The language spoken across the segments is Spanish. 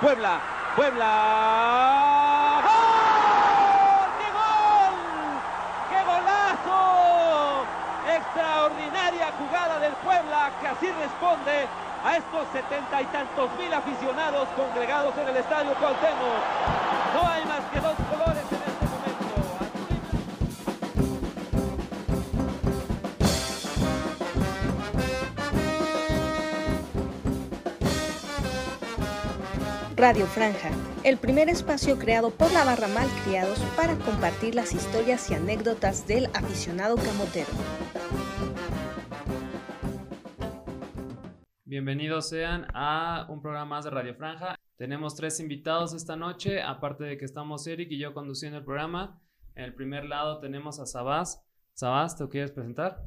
Puebla, Puebla. ¡Gol! ¡Qué gol! ¡Qué golazo! Extraordinaria jugada del Puebla que así responde a estos setenta y tantos mil aficionados congregados en el estadio Cuauhtémoc. No hay más que dos Radio Franja, el primer espacio creado por la barra Malcriados para compartir las historias y anécdotas del aficionado camotero. Bienvenidos sean a un programa más de Radio Franja. Tenemos tres invitados esta noche, aparte de que estamos Eric y yo conduciendo el programa. En el primer lado tenemos a Sabás. Sabás, ¿te quieres presentar?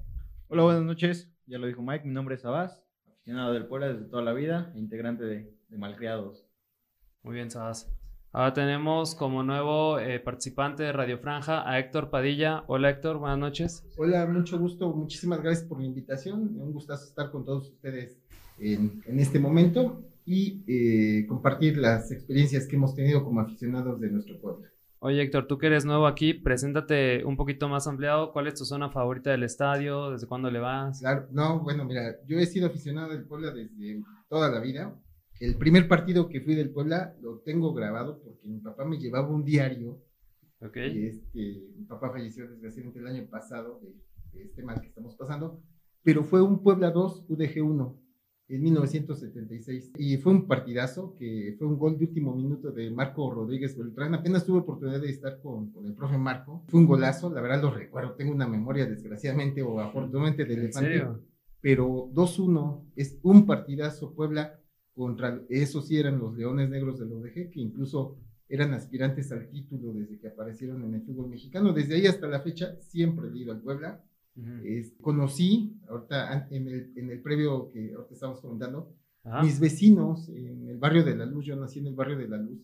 Hola, buenas noches. Ya lo dijo Mike, mi nombre es Sabás, aficionado del Puebla desde toda la vida e integrante de, de Malcriados. Muy bien, Sabás. Ahora tenemos como nuevo eh, participante de Radio Franja a Héctor Padilla. Hola Héctor, buenas noches. Hola, mucho gusto, muchísimas gracias por la invitación. Un gustazo estar con todos ustedes en, en este momento y eh, compartir las experiencias que hemos tenido como aficionados de nuestro pueblo. Oye Héctor, tú que eres nuevo aquí, preséntate un poquito más ampliado. ¿Cuál es tu zona favorita del estadio? ¿Desde cuándo le vas? Claro, no, bueno, mira, yo he sido aficionado del Puebla desde toda la vida. El primer partido que fui del Puebla lo tengo grabado porque mi papá me llevaba un diario. Ok. Y este, mi papá falleció desgraciadamente el año pasado de, de este mal que estamos pasando, pero fue un Puebla 2, UDG 1 en 1976. Y fue un partidazo que fue un gol de último minuto de Marco Rodríguez Beltrán. Apenas tuve oportunidad de estar con, con el profe Marco. Fue un golazo, la verdad lo recuerdo. Tengo una memoria desgraciadamente o afortunadamente de ¿En elefante. Pero 2-1 es un partidazo Puebla contra, eso sí eran los Leones Negros del ODG, que incluso eran aspirantes al título desde que aparecieron en el fútbol mexicano. Desde ahí hasta la fecha siempre he ido al Puebla. Es- conocí, ahorita en el, en el previo que ahorita estamos comentando, mis vecinos en el barrio de la Luz, yo nací en el barrio de la Luz,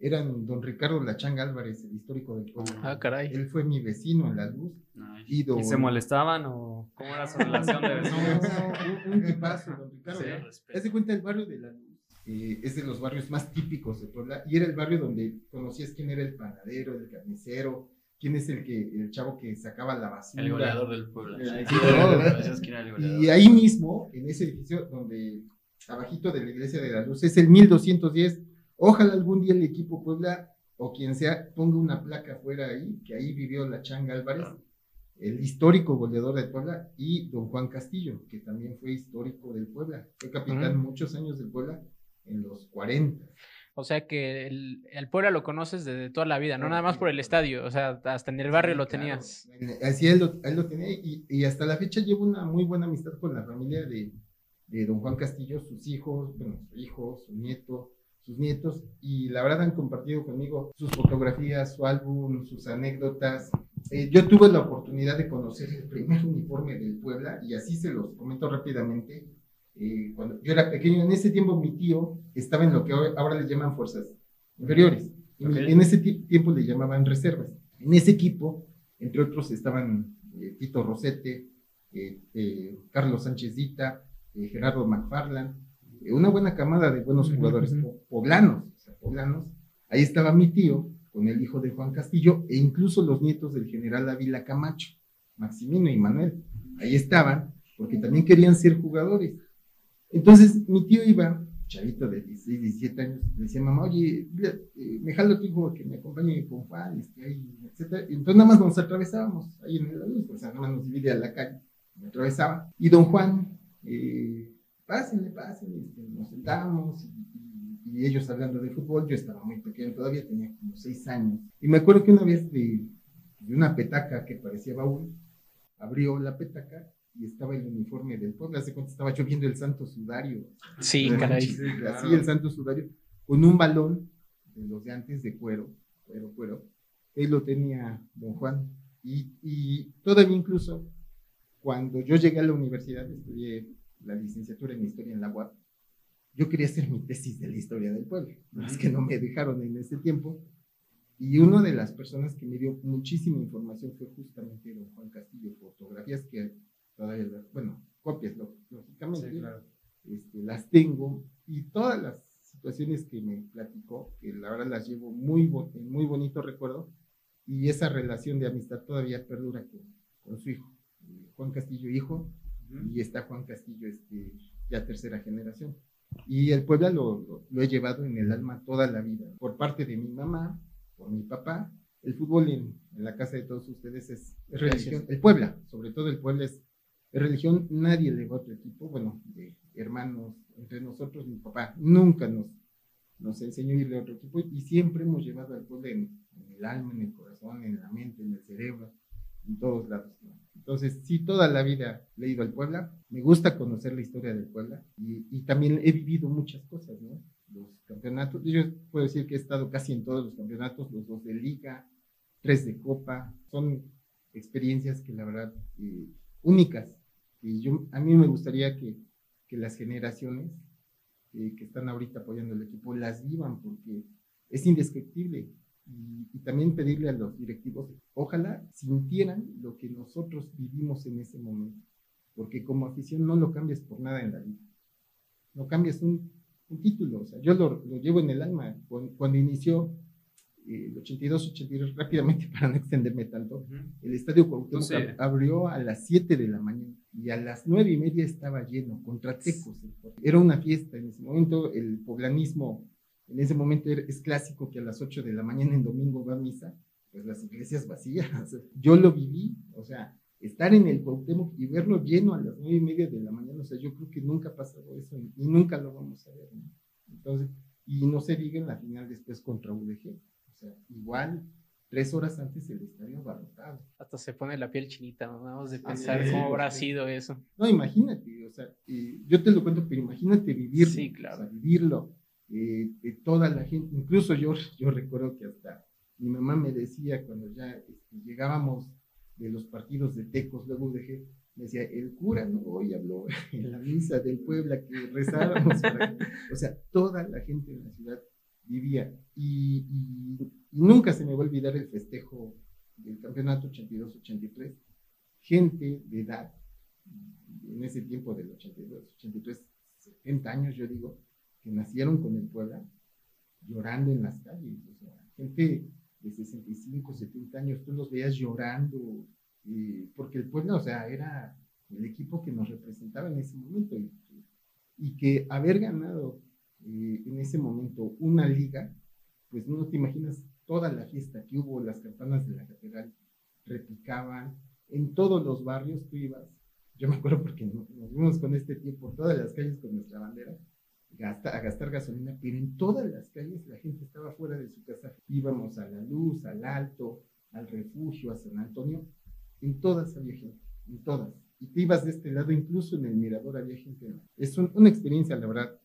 eran don Ricardo Lachanga Álvarez, el histórico del pueblo. Ah, caray. Él fue mi vecino en la Luz. Y, don, ¿Y se molestaban o cómo era su relación de No, vecinos? no, un, un tipazo, don Ricardo. Sí. Haz de cuenta el barrio de la Luz. eh, es de los barrios más típicos de Puebla y era el barrio donde conocías quién era el panadero, el carnicero, quién es el que el chavo que sacaba la basura. El goleador del pueblo. El- Sí, goleador. Y ahí mismo, en ese edificio donde, abajito de la iglesia de la luz, es el 1210. Ojalá algún día el equipo Puebla o quien sea ponga una placa fuera ahí, que ahí vivió la Changa Álvarez, el histórico goleador del Puebla, y don Juan Castillo, que también fue histórico del Puebla. Fue capitán muchos años del Puebla en los 40. O sea que el, el Puebla lo conoces desde toda la vida, no Claro, nada más por el claro. estadio, o sea, hasta en el barrio Sí, lo claro. tenías. Así él lo, él lo tenía y, y hasta la fecha llevo una muy buena amistad con la familia de, de don Juan Castillo, sus hijos, bueno, su hijo, su nieto, sus nietos, y la verdad han compartido conmigo sus fotografías, su álbum, sus anécdotas. Eh, yo tuve la oportunidad de conocer el primer uniforme del Puebla y así se los comento rápidamente. Eh, cuando yo era pequeño, en ese tiempo mi tío estaba en lo que ahora le llaman fuerzas inferiores. En ese ti- tiempo le llamaban reservas. En ese equipo, entre otros, estaban eh, Tito Rosete, eh, Carlos Sánchez Dita, Gerardo McFarland, una buena camada de buenos jugadores poblanos, o sea, poblanos. Ahí estaba mi tío con el hijo de Juan Castillo e incluso los nietos del general Ávila Camacho, Maximino y Manuel. Ahí estaban porque también querían ser jugadores. Entonces mi tío iba, chavito de 16, 17 años, le decía mamá, oye, eh, me jalo a tu hijo que me acompañe con Juan, este, ahí. Y entonces nada más nos atravesábamos ahí en la luz, o sea, nada más nos divide a la calle, me atravesaba. Y don Juan, eh, pásenle, pásenle, este, nos sentábamos y, ellos hablando de fútbol, yo estaba muy pequeño, todavía tenía como 6 años. Y me acuerdo que una vez de, de una petaca que parecía baúl, abrió la petaca y estaba el uniforme del pueblo. Hace cuenta estaba lloviendo el santo sudario. Sí, caray. Así el santo sudario, con un balón de los de antes de cuero, cuero, cuero. Él lo tenía don Juan. Y, y todavía incluso, cuando yo llegué a la universidad, estudié la licenciatura en historia en la UAP, yo quería hacer mi tesis de la historia del pueblo. Es que no me dejaron en ese tiempo. Y una de las personas que me dio muchísima información fue justamente don Juan Castillo, fotografías que todavía, bueno, copias, lógicamente, Sí, claro. este, las tengo y todas las situaciones que me platicó, que la verdad las llevo muy, en muy bonito recuerdo, y esa relación de amistad todavía perdura con, con su hijo, eh, Juan Castillo hijo, y está Juan Castillo este, ya tercera generación. Y el Puebla lo, lo- lo he llevado en el alma toda la vida, por parte de mi mamá, por mi papá. El fútbol en, en la casa de todos ustedes es, es religión. El Puebla, sobre todo el Puebla es, es religión. Nadie le va a otro equipo, bueno, de hermanos, entre nosotros, mi papá nunca nos, nos enseñó a irle a otro equipo y siempre hemos llevado al Puebla en, en el alma, en el corazón, en la mente, en el cerebro, en todos lados. ¿no? Entonces, sí, toda la vida he ido al Puebla. Me gusta conocer la historia del Puebla y, y también he vivido muchas cosas, ¿no? Los campeonatos, yo puedo decir que he estado casi en todos los campeonatos, los dos de liga, tres de copa, son experiencias que la verdad, eh, únicas. Y yo, a mí me gustaría que, que las generaciones eh, que están ahorita apoyando el equipo las vivan porque es indescriptible. Y, y también pedirle a los directivos, ojalá sintieran lo que nosotros vivimos en ese momento, porque como afición no lo cambias por nada en la vida. No cambias un, un título, o sea, yo lo, lo llevo en el alma. Cuando, cuando inició eh, el 82-83, rápidamente para no extenderme tanto, el estadio Cuauhtémoc abrió a las 7 de la mañana y a las 9 y media estaba lleno, contra Tecos. Era una fiesta en ese momento, el poblanismo en ese momento es clásico que a las 8 de la mañana en domingo va a misa, pues las iglesias vacías. Yo lo viví, o sea, estar en el Cuauhtémoc y verlo lleno a las 9 y media de la mañana, o sea, yo creo que nunca ha pasado eso y nunca lo vamos a ver. ¿no? Entonces, y no se diga en la final después contra UDG, o sea, igual tres horas antes el estadio abarrotado. Hasta se pone la piel chinita, ¿no? Nada más de pensar sí, cómo habrá sí. sido eso. No, imagínate, o sea, eh, yo te lo cuento, pero imagínate vivirlo. Sí, claro. o sea, vivirlo. Eh, de toda la gente, incluso yo, yo recuerdo que hasta mi mamá me decía cuando ya este, llegábamos de los partidos de Tecos, luego dejé, me decía, el cura, ¿no? Hoy habló en la misa del Puebla que rezáramos. para que-". O sea, toda la gente en la ciudad vivía. Y, y- y nunca se me va a olvidar el festejo del campeonato 82-83. Gente de edad, en ese tiempo del 82, 83, 70 años, yo digo, que nacieron con el Puebla, llorando en las calles. O sea, gente de 65, 70 años, tú los veías llorando, eh, porque el Puebla, o sea, era el equipo que nos representaba en ese momento. Y, y que haber ganado eh, en ese momento una liga, pues no te imaginas toda la fiesta que hubo, las campanas de la catedral repicaban, en todos los barrios tú ibas, yo me acuerdo porque no- nos vimos con este tiempo todas las calles con nuestra bandera, gasta- a gastar gasolina, pero en todas las calles la gente estaba fuera de su casa, íbamos a la luz, al alto, al refugio, a San Antonio, en todas había gente, en todas. Y te ibas de este lado, incluso en el mirador había gente. Es un- una experiencia, la verdad,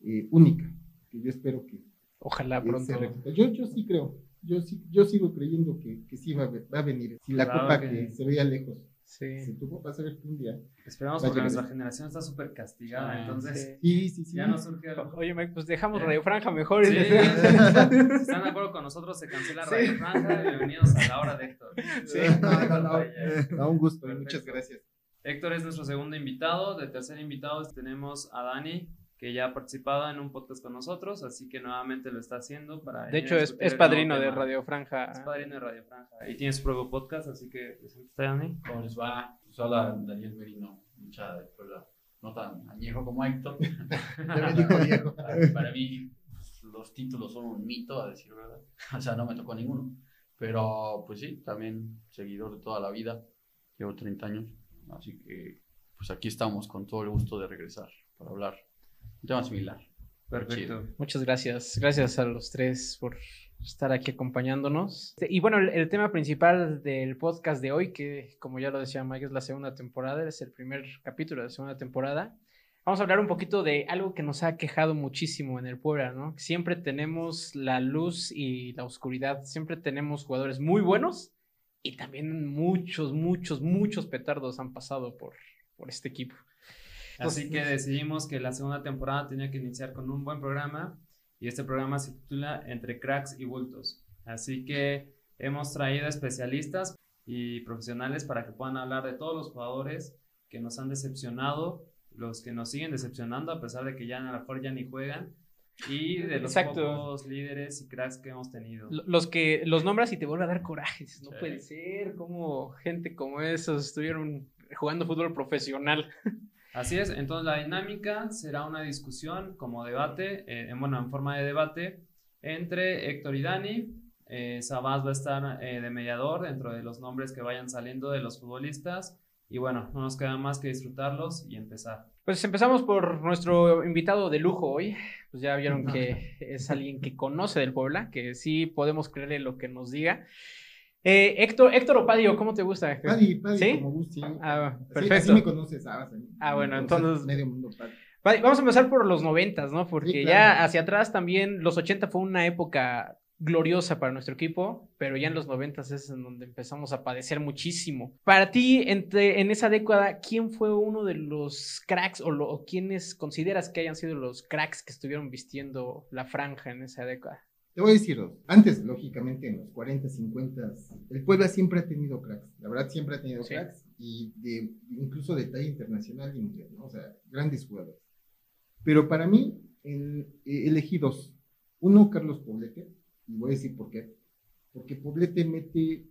eh, única, que yo espero que, Ojalá pronto. Yo, yo sí creo, yo, sí, yo sigo creyendo que, que sí va a, ve- va a venir. Si la Claro copa que- que se veía lejos Sí. se tuvo, vas a ver un día. Esperamos porque nuestra generación está súper castigada, Ah, entonces Sí, sí, sí. ya no surge algo. Oye, Mike, pues dejamos Ya. Radio Franja mejor. Sí, Sí. si están de acuerdo con nosotros, se cancela Sí. Radio Franja. Bienvenidos a la hora de Héctor. Sí, no, no, no. No, un gusto, Perfecto. muchas gracias. Héctor es nuestro segundo invitado. De tercer invitado tenemos a Dani, que ya ha participado en un podcast con nosotros, así que nuevamente lo está haciendo para. De hecho, es, es padrino de. Radio Franja. Es padrino de Radio Franja. Y tiene su propio podcast, así que Dani. ¿Cómo les va? Pues hola, Daniel Merino, hincha de Puebla, no tan añejo como Héctor. Para, para mí, los títulos son un mito, a decir verdad. O sea, no me tocó ninguno. Pero, pues sí, también seguidor de toda la vida. Llevo 30 años. Así que, pues aquí estamos con todo el gusto de regresar para hablar tema similar. Perfecto. Muchas gracias. Gracias a los tres por estar aquí acompañándonos. Y bueno, el, el tema principal del podcast de hoy, que como ya lo decía Mike, es la segunda temporada, es el primer capítulo de la segunda temporada. Vamos a hablar un poquito de algo que nos ha quejado muchísimo en el Puebla, ¿no? Siempre tenemos la luz y la oscuridad, siempre tenemos jugadores muy buenos y también muchos, muchos, muchos petardos han pasado por, por este equipo. Así que decidimos que la segunda temporada tenía que iniciar con un buen programa y este programa se titula Entre cracks y bultos. Así que hemos traído especialistas y profesionales para que puedan hablar de todos los jugadores que nos han decepcionado, los que nos siguen decepcionando a pesar de que ya a lo mejor ya ni juegan y de los Exacto. pocos líderes y cracks que hemos tenido. Lo- Los que los nombras y te vuelve a dar coraje. dices, No Sí. puede ser, como gente como esos estuvieron jugando fútbol profesional. Así es, entonces la dinámica será una discusión como debate, eh, en- bueno, en forma de debate entre Héctor y Dani. Eh, Sabás va a estar eh, de mediador dentro de los nombres que vayan saliendo de los futbolistas. Y bueno, no nos queda más que disfrutarlos y empezar. Pues empezamos por nuestro invitado de lujo hoy. Pues ya vieron que es alguien que conoce del Puebla, que sí podemos creerle lo que nos diga. Eh, Héctor, Héctor Opadio, ¿cómo te gusta? Paddy, Paddy, ¿Sí? como guste. Ah, perfecto. Así, me conoces, Sabas. a mí. Ah, bueno, entonces- Medio mundo Paddy. Vale, Vamos a empezar por los noventas, ¿no? Porque Sí, ya hacia atrás también los 80 fue una época gloriosa para nuestro equipo, pero ya en los noventas es en donde empezamos a padecer muchísimo. Para ti, entre, en esa década, ¿quién fue uno de los cracks o, lo, o quiénes consideras que hayan sido los cracks que estuvieron vistiendo la franja en esa década? Te voy a decir dos. Antes, lógicamente, en los 40, 50, el Puebla siempre ha tenido cracks. La verdad, siempre ha tenido Sí. cracks y de, incluso de talla internacional y mundial, ¿no? O sea, grandes jugadores. Pero para mí, el- eh, elegí dos. Uno, Carlos Poblete, y voy a decir por qué. Porque Poblete mete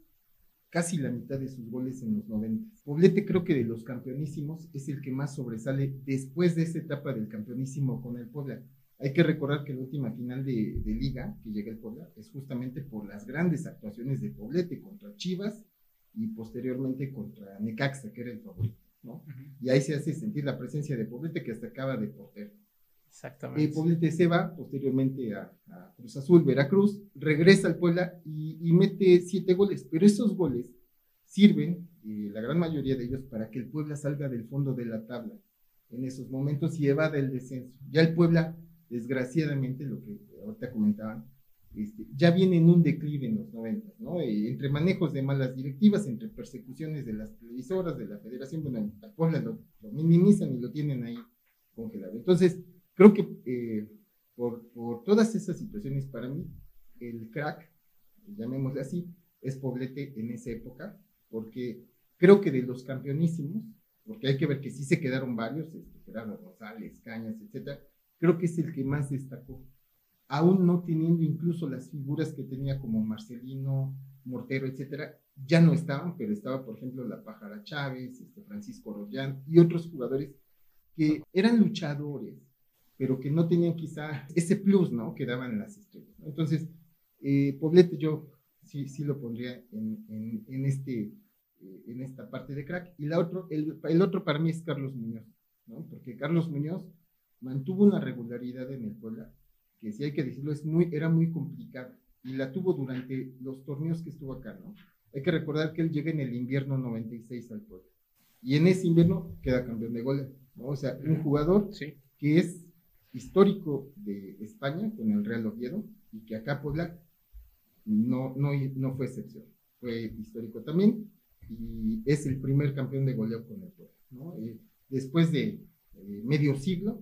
casi la mitad de sus goles en los 90. Poblete creo que de los campeonísimos es el que más sobresale después de esa etapa del campeonísimo con el Puebla. Hay que recordar que la última final de, de liga que llega el Puebla es justamente por las grandes actuaciones de Poblete contra Chivas y posteriormente contra Necaxa, que era el favorito, ¿no? Y ahí se hace sentir la presencia de Poblete que hasta acaba de portero. Exactamente. Eh, Poblete se va posteriormente a, a Cruz Azul, Veracruz, regresa al Puebla y, y mete siete goles, pero esos goles sirven, eh, la gran mayoría de ellos, para que el Puebla salga del fondo de la tabla en esos momentos y evada el descenso. Ya el Puebla, desgraciadamente, lo que ahorita comentaban, este, ya viene en un declive en los 90, ¿no? Eh, entre manejos de malas directivas, entre persecuciones de las televisoras, de la federación, bueno, Puebla lo, lo minimizan y lo tienen ahí congelado. Entonces, creo que eh, por, por todas esas situaciones, para mí, el crack, llamémosle así, es Poblete en esa época, porque creo que de los campeonísimos, porque hay que ver que sí se quedaron varios, este, Gerardo Rosales, Cañas, etcétera, creo que es el que más destacó, aún no teniendo incluso las figuras que tenía como Marcelino, Mortero, etcétera, ya no estaban, pero estaba, por ejemplo, la Pájara Chávez, este, Francisco Rollán y otros jugadores que eran luchadores, pero que no tenían quizá ese plus, ¿no? Que daban las estrellas. ¿no? Entonces, eh, Poblete yo sí, sí lo pondría en, en, en este, eh, en esta parte de crack. Y la otro, el, el otro para mí es Carlos Muñoz, ¿no? Porque Carlos Muñoz mantuvo una regularidad en el Puebla, que si hay que decirlo, es muy, era muy complicada. Y la tuvo durante los torneos que estuvo acá, ¿no? Hay que recordar que él llega en el invierno 96 al Puebla. Y en ese invierno queda campeón de goles, ¿no? O sea, un jugador Sí. que es histórico de España con el Real Oviedo y que acá Puebla no, no, no fue excepción, fue histórico también y es el primer campeón de goleo con el Puebla. ¿no? Eh, después de eh, medio siglo,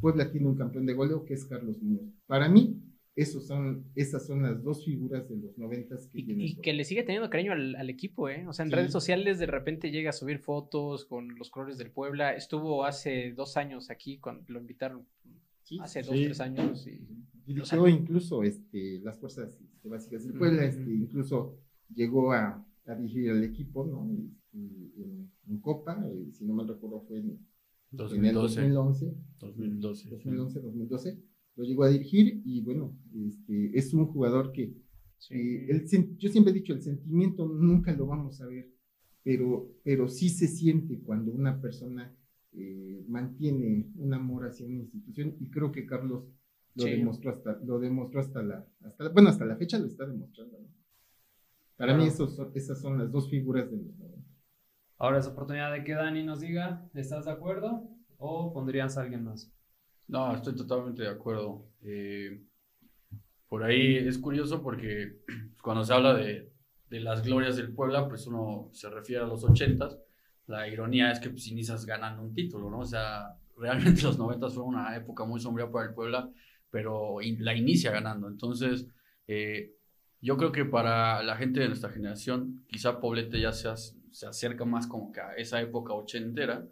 Puebla tiene un campeón de goleo que es Carlos Muñoz. Para mí, esos son, esas son las dos figuras de los noventas que tiene. Y, y que le sigue teniendo cariño al, al equipo, ¿eh? O sea, en Sí. redes sociales de repente llega a subir fotos con los colores del Puebla. Estuvo hace dos años aquí cuando lo invitaron, Sí, hace sí. dos, tres años. Y, Dirigió incluso este, las fuerzas básicas del Puebla, este, incluso llegó a, a dirigir al equipo, ¿no? Y- y en, en Copa, eh, si no mal recuerdo fue en, en el 2012. 2011, 2012. 2011, 2012, lo llegó a dirigir y bueno, este, es un jugador que sí. eh, el yo siempre he dicho, el sentimiento nunca lo vamos a ver, pero, pero sí se siente cuando una persona eh, mantiene un amor hacia una institución y creo que Carlos lo Sí. demostró hasta, lo demostró hasta la, hasta bueno, hasta la fecha lo está demostrando. ¿no? Para mí esos esas son las dos figuras de los 90. Ahora es oportunidad de que Dani nos diga, ¿estás de acuerdo? ¿O pondrías a alguien más? No, estoy totalmente de acuerdo. Eh, por ahí es curioso porque cuando se habla de, de las glorias del Puebla, pues uno se refiere a los ochentas. La ironía es que pues, inicias ganando un título, ¿no? O sea, realmente los noventas fue una época muy sombría para el Puebla, pero in- la inicia ganando. Entonces, eh, yo creo que para la gente de nuestra generación, quizá Poblete ya se, as- se acerca más como que a esa época ochentera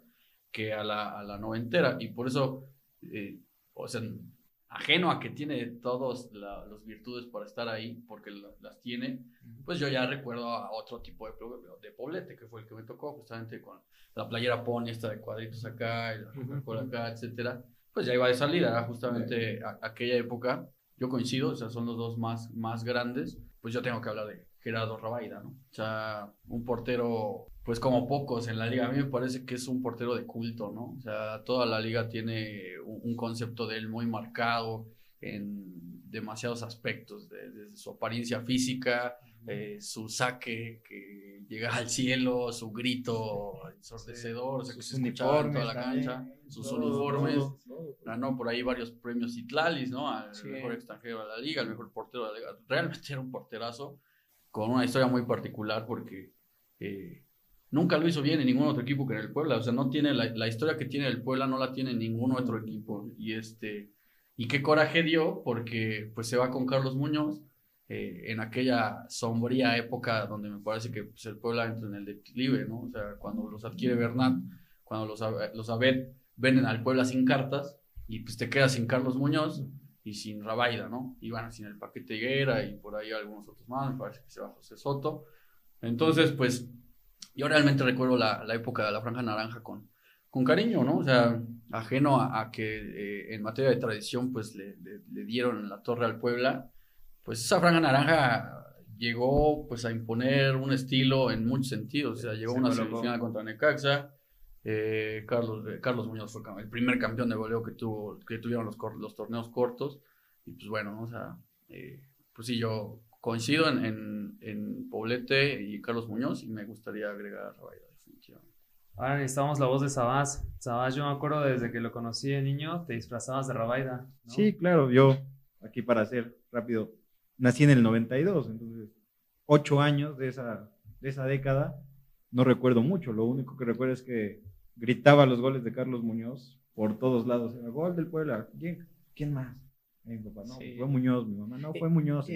que a la, a la noventera. Y por eso, eh, o sea, ajeno a que tiene todas las virtudes para estar ahí, porque las tiene, pues yo ya recuerdo a otro tipo de, de poblete, que fue el que me tocó, justamente con la playera pony, esta de cuadritos acá, y la Coca-Cola acá, etcétera. Pues ya iba de salida, era justamente aquella época. Yo coincido, o sea, son los dos más, más grandes. Pues yo tengo que hablar de Gerardo Rabaida, ¿no? O sea, un portero, pues como pocos en la liga. A mí me parece que es un portero de culto, ¿no? O sea, toda la liga tiene un, concepto de él muy marcado en demasiados aspectos, desde su apariencia física, eh, su saque que llega al cielo, su grito ensordecedor, o sea, que se escuchaba en toda la cancha, sus uniformes. Ganó por ahí varios premios Itlalis, ¿no? Al mejor extranjero de la liga, al mejor portero de la liga. Realmente era un porterazo con una historia muy particular porque eh, nunca lo hizo bien en ningún otro equipo que en el Puebla. O sea, no tiene la, historia que tiene el Puebla, no la tiene ningún otro equipo. Y este y qué coraje dio porque pues se va con Carlos Muñoz eh, en aquella sombría época donde me parece que pues, el Puebla entra en el declive, ¿no? O sea, cuando los adquiere Bernat, cuando los, los Abed venden al Puebla sin cartas y pues te quedas sin Carlos Muñoz y sin Rabaida, ¿no? Y sin el paquete Higuera y por ahí algunos otros más, me parece que se va José Soto. Entonces, pues, yo realmente recuerdo la, la época de la Franja Naranja con, con cariño, ¿no? O sea, ajeno a, que eh, en materia de tradición, pues, le, le, dieron la torre al Puebla, pues esa Franja Naranja llegó, pues, a imponer un estilo en muchos sentidos, o sea, llegó a una semifinal contra Necaxa, eh, Carlos, eh, Carlos Muñoz fue el primer campeón de goleo que, tuvo, que tuvieron los, los torneos cortos. Y pues bueno, o sea, eh, pues sí, yo coincido en, en, en, Poblete y Carlos Muñoz y me gustaría agregar a Rabaida, definitivamente. Ahora necesitamos la voz de Sabás. Sabás, yo me acuerdo desde que lo conocí de niño, te disfrazabas de Rabaida. Sí, claro, yo, aquí para hacer rápido, nací en el 92, entonces, ocho años de esa, de esa década, no recuerdo mucho, lo único que recuerdo es que gritaba los goles de Carlos Muñoz por todos lados. Era gol del Puebla. ¿Quién, quién más? Mi papá, no, fue Muñoz, mi mamá, no, fue Muñoz.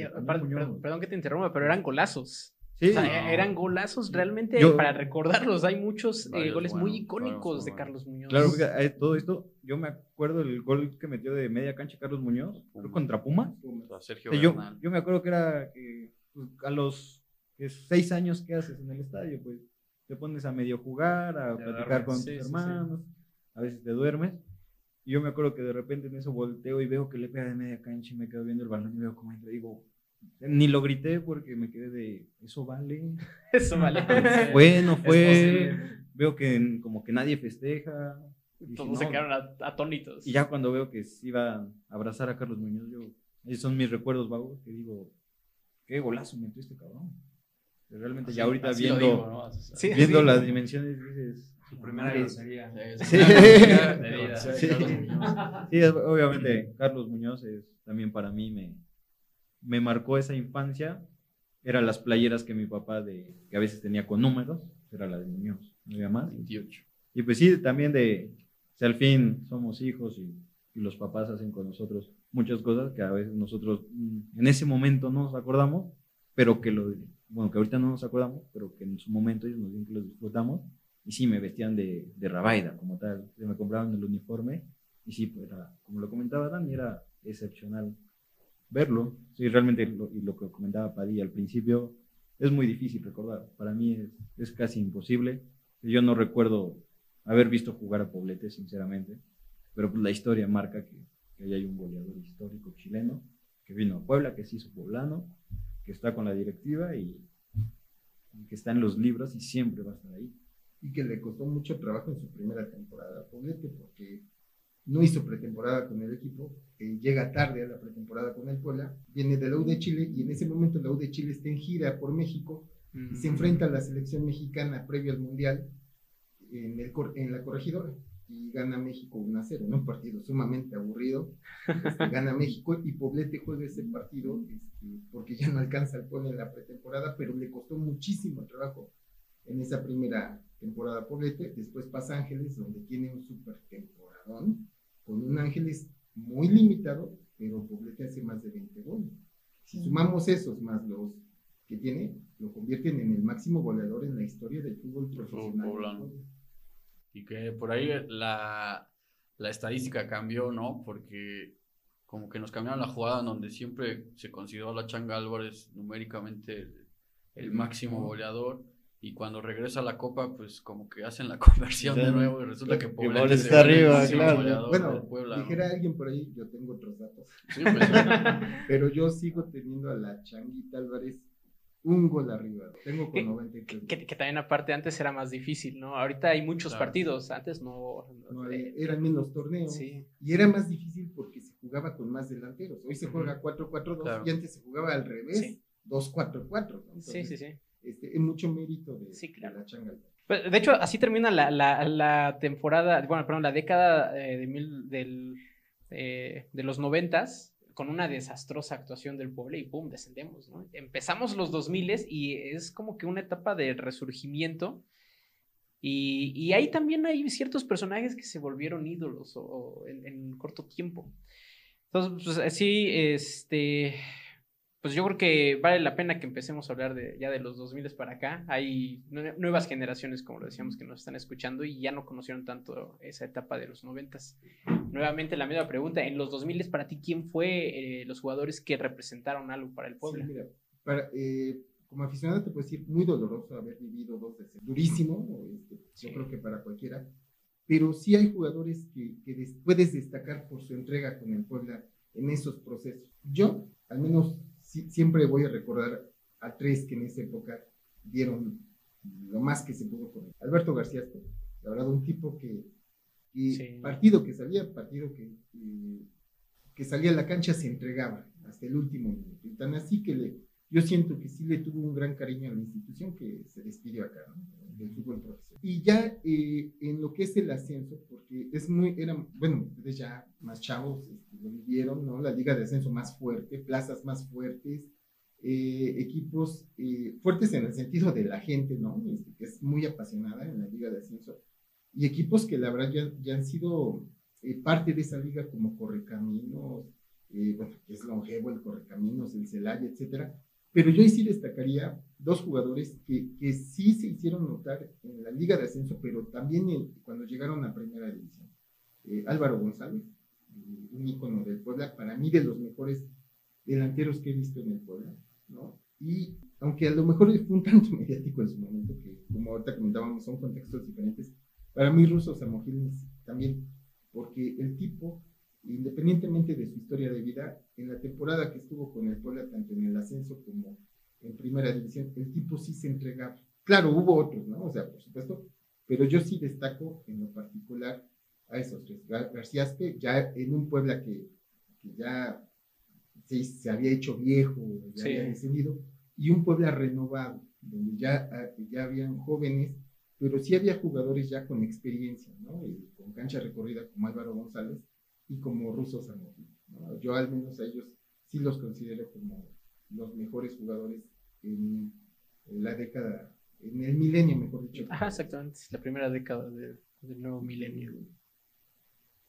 Perdón, que te interrumpa, pero eran golazos. Sí, o sea, eran golazos realmente para recordarlos. Hay muchos eh, goles muy icónicos de Carlos Muñoz. Claro, eh, todo esto, yo me acuerdo del gol que metió de media cancha Carlos Muñoz, contra Puma. Sergio yo, yo, me acuerdo que era que pues, a los seis años que haces en el estadio, pues te pones a medio jugar, a platicar con tus hermanos, a veces te duermes. Y yo me acuerdo que de repente en eso volteo y veo que le pega de media cancha y me quedo viendo el balón y veo como entra. Digo, ni lo grité porque me quedé de, ¿eso vale? Eso vale. bueno, fue. Veo que como que nadie festeja. Todos se quedaron atónitos. Y ya cuando veo que iba a abrazar a Carlos Muñoz, yo, esos son mis recuerdos vagos, que digo, qué golazo metió este cabrón. Realmente ya ahorita viendo, viendo las dimensiones dices... Su primera grosería. Sí. sí. obviamente Carlos Muñoz es, también para mí me, me marcó esa infancia. Eran las playeras que mi papá, de, que a veces tenía con números, era la de Muñoz, no había más. 28. Y pues sí, también de, si al fin somos hijos y, y los papás hacen con nosotros muchas cosas que a veces nosotros mm, en ese momento no nos acordamos, pero que lo bueno, que ahorita no nos acordamos, pero que en su momento ellos nos dijeron que los disfrutamos, y sí, me vestían de, de rabaida como tal, me compraban el uniforme, y sí, pues como lo comentaba Dani, era excepcional verlo, sí, realmente, y lo que comentaba Padilla al principio, es muy difícil recordar, para mí es, es casi imposible, yo no recuerdo haber visto jugar a Poblete, sinceramente, pero pues la historia marca que, que ahí hay un goleador histórico chileno que vino a Puebla, que se hizo poblano, que está con la directiva y, que está en los libros y siempre va a estar ahí. Y que le costó mucho trabajo en su primera temporada, Poblete, porque no hizo pretemporada con el equipo, llega tarde a la pretemporada con el Puebla, viene de la U de Chile y en ese momento la U de Chile está en gira por México y se mm. enfrenta a la selección mexicana previo al Mundial en, el, en la corregidora y gana México 1 a 0, Un partido sumamente aburrido. Este, gana México y Poblete juega ese partido este, porque ya no alcanza el pone en la pretemporada, pero le costó muchísimo trabajo en esa primera temporada Poblete. Después pasa Ángeles, donde tiene un super temporadón, con un Ángeles muy limitado, pero Poblete hace más de 20 goles. Si sumamos esos más los que tiene, lo convierten en el máximo goleador en la historia del fútbol profesional. Y que por ahí la, la estadística cambió, ¿no? Porque como que nos cambiaron la jugada en donde siempre se consideró a la Changa Álvarez numéricamente el, el máximo goleador. Y cuando regresa a la Copa, pues como que hacen la conversión de Ya, nuevo y resulta que que Poblete se está arriba, claro. goleador Bueno, del Puebla, ¿no? dijera alguien por ahí, yo tengo otros datos, Sí, pues, sí. pero yo sigo teniendo a la Changuita Álvarez un gol arriba. Tengo con Que- 93. Que, que también aparte antes era más difícil, ¿no? Ahorita hay muchos Claro. partidos, antes no. No, eh, eran menos torneos. sí. Y era más difícil porque jugaba con más delanteros. Hoy se juega 4-4-2 Claro. y antes se jugaba al revés, Sí. 2-4-4. ¿no? Sí, sí, sí. Este, es mucho mérito de, Sí, claro. de la changa. Pues, De hecho, así termina la, la, la temporada, bueno, perdón, la década eh, de, mil, del, eh, de los noventas con una desastrosa actuación del pueblo y ¡pum! descendemos, ¿no? Empezamos los 2000 y es como que una etapa de resurgimiento y, y ahí también hay ciertos personajes que se volvieron ídolos o, o en, en corto tiempo. Entonces, pues sí, este, pues yo creo que vale la pena que empecemos a hablar de, ya de los 2000 para acá. Hay nue- nuevas generaciones, como lo decíamos, que nos están escuchando y ya no conocieron tanto esa etapa de los 90. Nuevamente la misma pregunta, en los 2000 para ti, ¿quién fue eh, los jugadores que representaron algo para el Puebla? Sí, mira, para, eh, como aficionado te puedo decir, muy doloroso haber vivido dos veces. Durísimo, este, Sí. yo creo que para cualquiera. Pero sí hay jugadores que, que des- puedes destacar por su entrega con el Puebla en esos procesos. Yo, al menos, sí- siempre voy a recordar a tres que en esa época dieron lo más que se pudo con él. Alberto García, la verdad, un tipo que, que Sí. partido que salía, partido que, que salía a la cancha se entregaba hasta el último minuto. Y tan así que le, yo siento que sí le tuvo un gran cariño a la institución que se despidió acá, ¿no? del fútbol profesional. Y ya eh, en lo que es el ascenso, porque es muy, eran, bueno, ustedes ya más chavos este, lo vivieron, ¿no? La liga de ascenso más fuerte, plazas más fuertes, eh, equipos eh, fuertes en el sentido de la gente, ¿no? Este, que es muy apasionada en la liga de ascenso, y equipos que la verdad ya, ya han sido eh, parte de esa liga como Correcaminos, eh, bueno, que es longevo el Correcaminos, el Celaya, etcétera, pero yo ahí sí destacaría dos jugadores que, que sí se hicieron notar en la liga de ascenso, pero también cuando llegaron a primera división. Eh, Álvaro González, eh, un ícono del Puebla, para mí de los mejores delanteros que he visto en el Puebla, ¿no? Y aunque a lo mejor fue un tanto mediático en su momento, que como ahorita comentábamos, son contextos diferentes, para mí Russo Samogilnis también, porque el tipo, independientemente de su historia de vida, en la temporada que estuvo con el Puebla, tanto en el ascenso como en primera división, el tipo sí se entregaba. Claro, hubo otros, ¿no? O sea, por supuesto, pero yo sí destaco en lo particular a esos tres. Gar- García Aspe, ya en un Puebla que, que ya se, se había hecho viejo, ya Sí. había descendido, y un Puebla renovado, donde ya, ah, ya habían jóvenes, pero sí había jugadores ya con experiencia, ¿no? Y con cancha recorrida como Álvaro González y como Russo Zamorano, ¿no? Yo al menos a ellos sí los considero como los mejores jugadores en, en la década, en el milenio, mejor dicho. Ajá, exactamente, la primera década de- del nuevo milenio.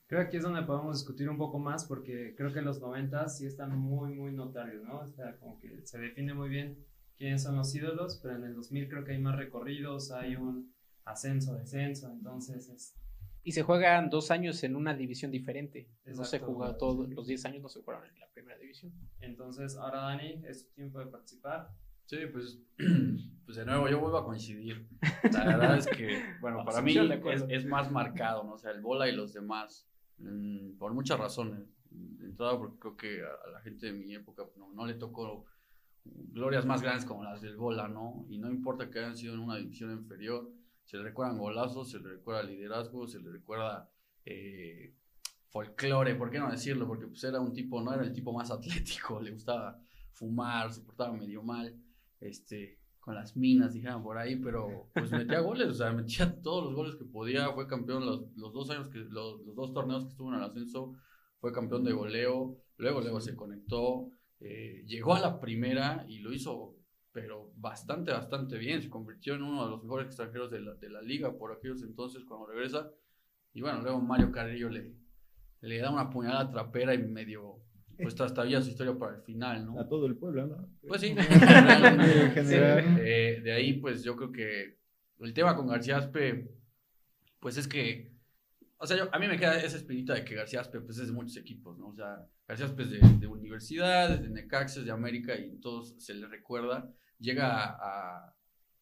Creo que aquí es donde podemos discutir un poco más porque creo que en los 90 sí están muy, muy notarios, ¿no? O sea, como que se define muy bien quiénes son los ídolos, pero en el 2000 creo que hay más recorridos, hay un ascenso, descenso, entonces es... Y se juegan dos años en una división diferente. no se Exacto. juega todos los 10 años, no se jugaron en la primera división. Entonces, ahora Dani, es tu tiempo de participar. Sí, pues, pues de nuevo, yo vuelvo a coincidir. La verdad es que, bueno, para mí es, es más marcado, ¿no? O sea, el Bola y los demás, mm, por muchas razones. De entrada, porque creo que a la gente de mi época no, no le tocó glorias más grandes como las del Bola, ¿no? Y no importa que hayan sido en una división inferior, se le recuerdan golazos, se le recuerda liderazgo, se le recuerda eh, folclore, ¿por qué no decirlo? Porque pues era un tipo, no era el tipo más atlético, le gustaba fumar, se portaba medio mal, este, con las minas, dijeron por ahí, pero pues metía goles, o sea, metía todos los goles que podía, fue campeón los, los dos años, que los, los dos torneos que estuvo en el ascenso, fue campeón de goleo, luego, luego se conectó, eh, llegó a la primera y lo hizo, pero bastante, bastante bien, se convirtió en uno de los mejores extranjeros de la, de la liga por aquellos entonces cuando regresa, y bueno, luego Mario Carrillo le, le da una puñalada trapera y medio, pues trastabilla su historia para el final, ¿no? A todo el pueblo, ¿no? Pues sí, En general. Eh, de ahí, pues yo creo que el tema con García Aspe, pues es que o sea, yo- a mí me queda esa espinita de que García Aspe pues, es de muchos equipos, ¿no? O sea, García Aspe es de, de universidades, de Necaxes, de América, y todos se le recuerda. Llega a,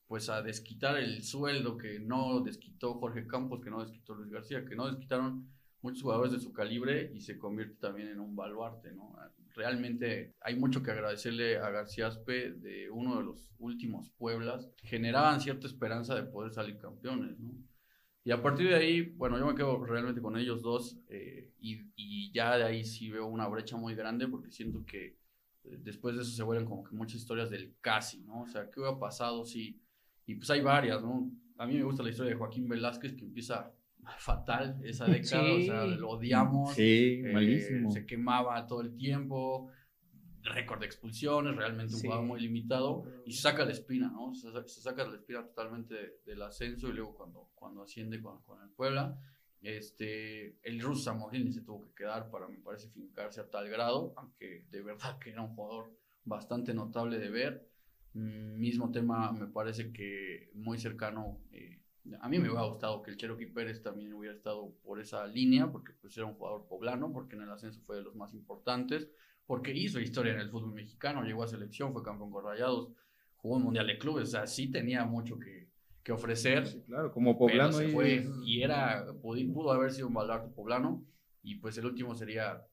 pues, a desquitar el sueldo que no desquitó Jorge Campos, que no desquitó Luis García, que no desquitaron muchos jugadores de su calibre y se convierte también en un baluarte, ¿no? Realmente hay mucho que agradecerle a García Aspe de uno de los últimos Pueblas, generaban cierta esperanza de poder salir campeones, ¿no? Y a partir de ahí, bueno, yo me quedo realmente con ellos dos eh, y, y ya de ahí sí veo una brecha muy grande porque siento que eh, después de eso se vuelven como que muchas historias del casi, ¿no? O sea, ¿qué hubiera pasado si...? Y pues hay varias, ¿no? A mí me gusta la historia de Joaquín Velázquez que empieza fatal esa década, o sea, Sí. lo odiamos. Sí, eh, malísimo. Se quemaba todo el tiempo, récord de expulsiones, realmente un Sí. jugador muy limitado, y se saca la espina, ¿no? Se, se saca la espina totalmente de- del ascenso y luego cuando, cuando asciende con, con el Puebla, este, el ruso Zamorini se tuvo que quedar para, me parece, fincarse a tal grado, aunque de verdad que era un jugador bastante notable de ver. Mm, mismo tema, me parece que muy cercano. eh, a mí me hubiera gustado que el Cherokee Pérez también hubiera estado por esa línea, porque pues era un jugador poblano, porque en el ascenso fue de los más importantes, porque hizo historia en el fútbol mexicano, llegó a selección, fue campeón con Rayados, jugó en Mundial de Clubes, o sea, sí tenía mucho que, que ofrecer, Sí, claro, como pero poblano. se ahí fue, es- y era, pudo haber sido un baluarte poblano, y pues el último sería,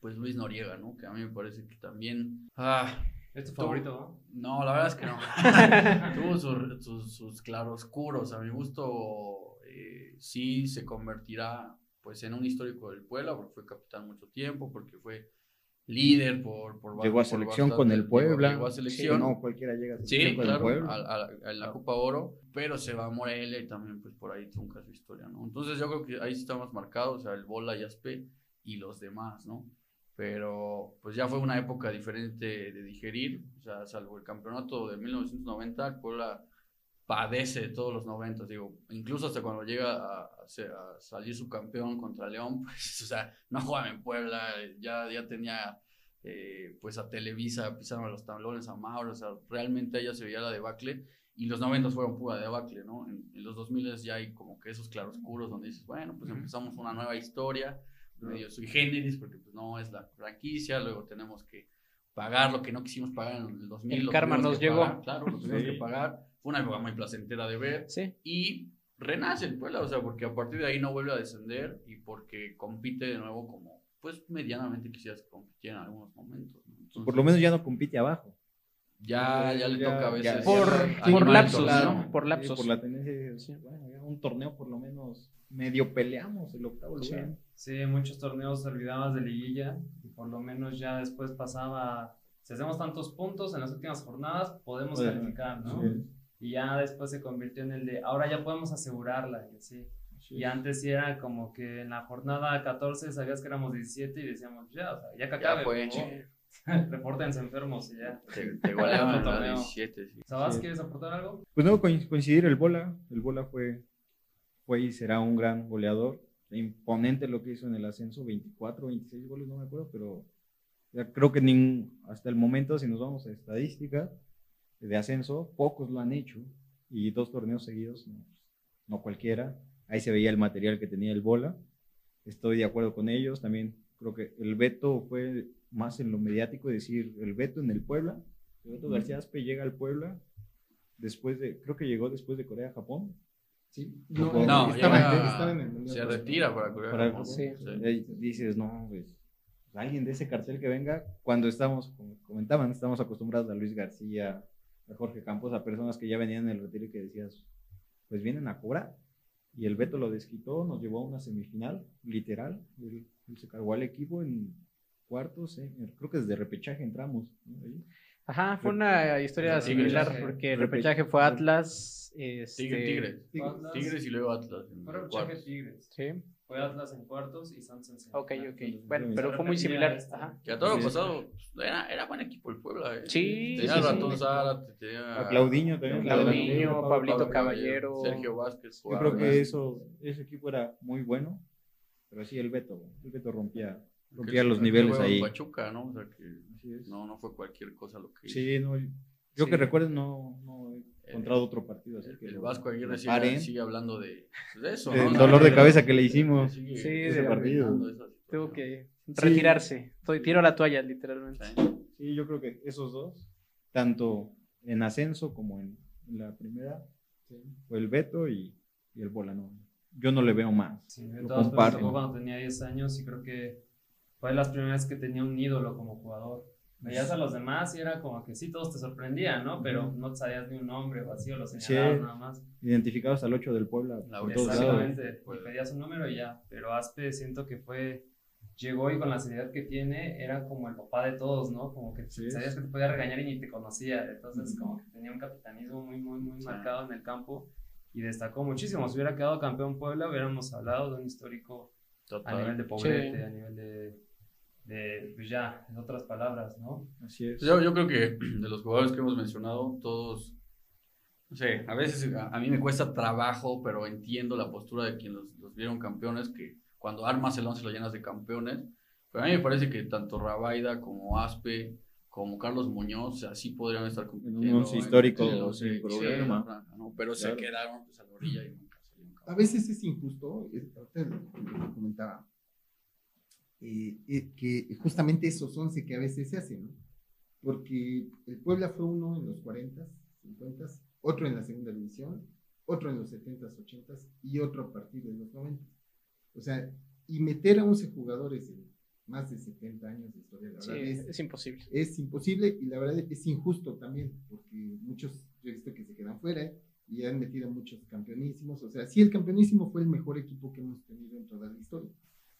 pues Luis Noriega, ¿no? Que a mí me parece que también, ah, ¿Es tu favorito? no, la verdad es que no. Tuvo sus, sus, sus claroscuros. A mi gusto, eh, sí se convertirá pues en un histórico del Puebla, porque fue capitán mucho tiempo, porque fue líder por... por Llegó a selección bastante- con el Puebla. Llegó a Sí, selección. no, cualquiera llega a Sí, selección con el claro, Puebla. a, a- a la Copa Oro, pero se va a Morelia y también pues por ahí trunca su historia, ¿no? Entonces yo creo que ahí sí estamos marcados, o sea, el Bola y Aspe y los demás, ¿no? Pero pues ya fue una época diferente de digerir, o sea, salvo el campeonato de 1990, el Puebla padece de todos los 90, digo, incluso hasta cuando llega a, a salir su campeón contra León, pues, o sea, no jugaba en Puebla, ya, ya tenía eh, pues a Televisa pisaron los tablones a Mauro, o sea, realmente ella se veía la debacle y los 90 fueron pura debacle, ¿no? En, en los 2000 ya hay como que esos claroscuros donde dices, bueno, pues empezamos una nueva historia, medio sui generis, porque pues no es la franquicia, luego tenemos que pagar lo que no quisimos pagar en el 2000. El karma nos llegó. pagar, claro, lo tuvimos Sí. que pagar. Fue una época muy placentera de ver Sí. y renace el Puebla, o sea, porque a partir de ahí no vuelve a descender y porque compite de nuevo como, pues medianamente quisieras que compitiera en algunos momentos. ¿no? Entonces, Por lo menos ya no compite abajo. ya, ya le Ya- toca a veces. ya- Por- ya- por lapsos. ¿no? Por Sí, lapsos. por la tendencia de, Sí. bueno, ya un torneo por lo menos medio peleamos el octavo Sí. lugar. Sí, muchos torneos olvidabas de liguilla y por lo menos ya después pasaba, si hacemos tantos puntos en las últimas jornadas, podemos Podemos. calificar, ¿no? Sí. Y ya después se convirtió en el de, ahora ya podemos asegurarla, y así. Y antes sí era como que en la jornada 14 sabías que éramos 17 y decíamos, ya, o sea, ya que Ya acabe, fue. por favor. Repórtense enfermos y ya. Te, te goleaban Torneo. 17, sí. ¿Sabas? Sí. ¿Quieres aportar algo? Pues no, coin- coincidir el Bola. El Bola fue, fue y será un gran goleador. Imponente lo que hizo en el ascenso, 24, 26 goles, no me acuerdo, pero ya creo que nin- hasta el momento, si nos vamos a estadísticas de ascenso, pocos lo han hecho y dos torneos seguidos, no, no cualquiera. Ahí se veía el material que tenía el Bola. Estoy de acuerdo con ellos. También creo que el veto fue más en lo mediático, es decir, el veto en el Puebla. El Beto García Aspe llega al Puebla después de, creo que llegó después de Corea-Japón. Sí. No, No, No, estaba, llega- estaba en el Mundial se retira para Corea. Para- Japón. Sí. Dices, no, pues, alguien de ese cartel que venga, cuando estamos, como comentaban, estamos acostumbrados a Luis García, a Jorge Campos, a personas que ya venían en el retiro y que decías, pues vienen a cobrar. Y el Beto lo desquitó, nos llevó a una semifinal, literal. Él, él se cargó al equipo en cuartos, eh, creo que desde repechaje entramos. ¿no? Ahí. Ajá, fue una historia similar porque el Repe- repechaje fue Atlas. Este, Tigre- Tigres. Tigres y luego Atlas. Fue repechaje cuartos. Tigres. Sí, Fue Atlas en cuartos y Santos en ok, semifinal. ok. Bueno, pero fue muy similar. este. Ajá. Que a todo lo pasado pues, era, era buen equipo el Puebla. ¿eh? Sí, Tenía sí, a sí. Ratón Zárate, tenía A Claudinho también. Claudinho, Pablo Pablito Caballero. Sergio Vázquez. Yo creo que eso, ese equipo era muy bueno, pero sí el Beto, el Beto rompía, rompía los niveles ahí. Pachuca, ¿no? O sea que no, no fue cualquier cosa lo que Sí, no, Yo Sí. que recuerden, no, no he encontrado otro partido así. El, que el Vasco Aguirre sigue, sigue hablando de, pues, de eso. Del ¿no? Dolor de cabeza que le hicimos. Sí, ese partido. Tuvo que Sí. retirarse. Estoy- Tiró la toalla, literalmente. Sí. Sí, yo creo que esos dos, tanto en ascenso como en la primera, fue el Beto y, y el Bola. No, yo no le veo más. Sí, Lo comparto. cuando tenía 10 años y creo que fue de las primeras que tenía un ídolo como jugador. Veías a los demás y era como que sí, todos te sorprendían, ¿no? Pero no sabías ni un nombre o así, o lo señalabas Sí. nada más. Identificados al 8 del Puebla La por todos. Exactamente, y pedías un número y ya. Pero Aspe siento que fue, llegó y con la seriedad que tiene, era como el papá de todos, ¿no? Como que Sí. sabías que te podía regañar y ni te conocía. Entonces, como que tenía un capitalismo muy, muy, muy Sí. marcado en el campo y destacó muchísimo. Si hubiera quedado campeón Puebla, hubiéramos hablado de un histórico a Total. nivel de pobrete, a nivel de, de, pues ya, en otras palabras, ¿no? Así es. Yo, yo creo que de los jugadores que hemos mencionado, todos, no sé, a veces a, a mí me cuesta trabajo, pero entiendo la postura de quienes los, los vieron campeones, que cuando armas el once lo llenas de campeones. Pero a mí me parece que tanto Rabaida como Aspe, como Carlos Muñoz, o sea, sí podrían estar compitiendo. once histórico, sin histórico problema. ¿no? Pero se quedaron pues, a la orilla y nunca salieron A veces es injusto, lo comentaba, eh, eh, que justamente esos 11 que a veces se hacen, ¿no? Porque el Puebla fue uno en los 40, 50, otro en la segunda división, otro en los 70, 80 y otro a partir de los 90. O sea, y meter a 11 jugadores en más de 70 años de historia, la Sí, verdad es, es imposible. es imposible y la verdad es injusto también, porque muchos, yo he visto que se quedan fuera y han metido muchos campeonísimos. O sea, sí, el campeonísimo fue el mejor equipo que hemos tenido en toda la historia,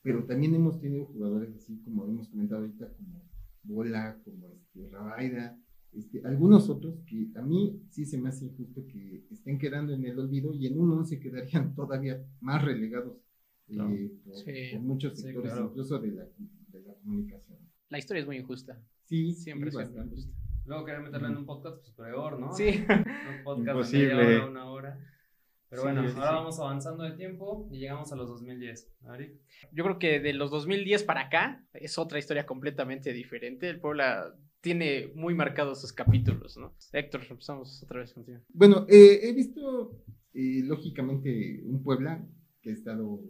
pero también hemos tenido jugadores así como hemos comentado ahorita, como Bola, como este, Rabaida, este, algunos otros que a mí sí se me hace injusto que estén quedando en el olvido y en un 11 quedarían todavía más relegados eh, por, Sí. por muchos Sí, sectores, claro. incluso de la, de la comunicación. La historia es muy injusta. Sí, Siempre, sí, siempre bastante. injusta. Luego querer meterla en un podcast, pues peor, ¿no? Sí. Un podcast Imposible. de media hora, una hora. Pero Sí, bueno, sí, ahora sí. vamos avanzando de tiempo y llegamos a los 2010. Ari. Yo creo que de los 2010 para acá es otra historia completamente diferente. El Puebla tiene muy marcados sus capítulos, ¿no? Héctor, empezamos otra vez contigo. Bueno, eh, he visto, eh, lógicamente, un Puebla que ha estado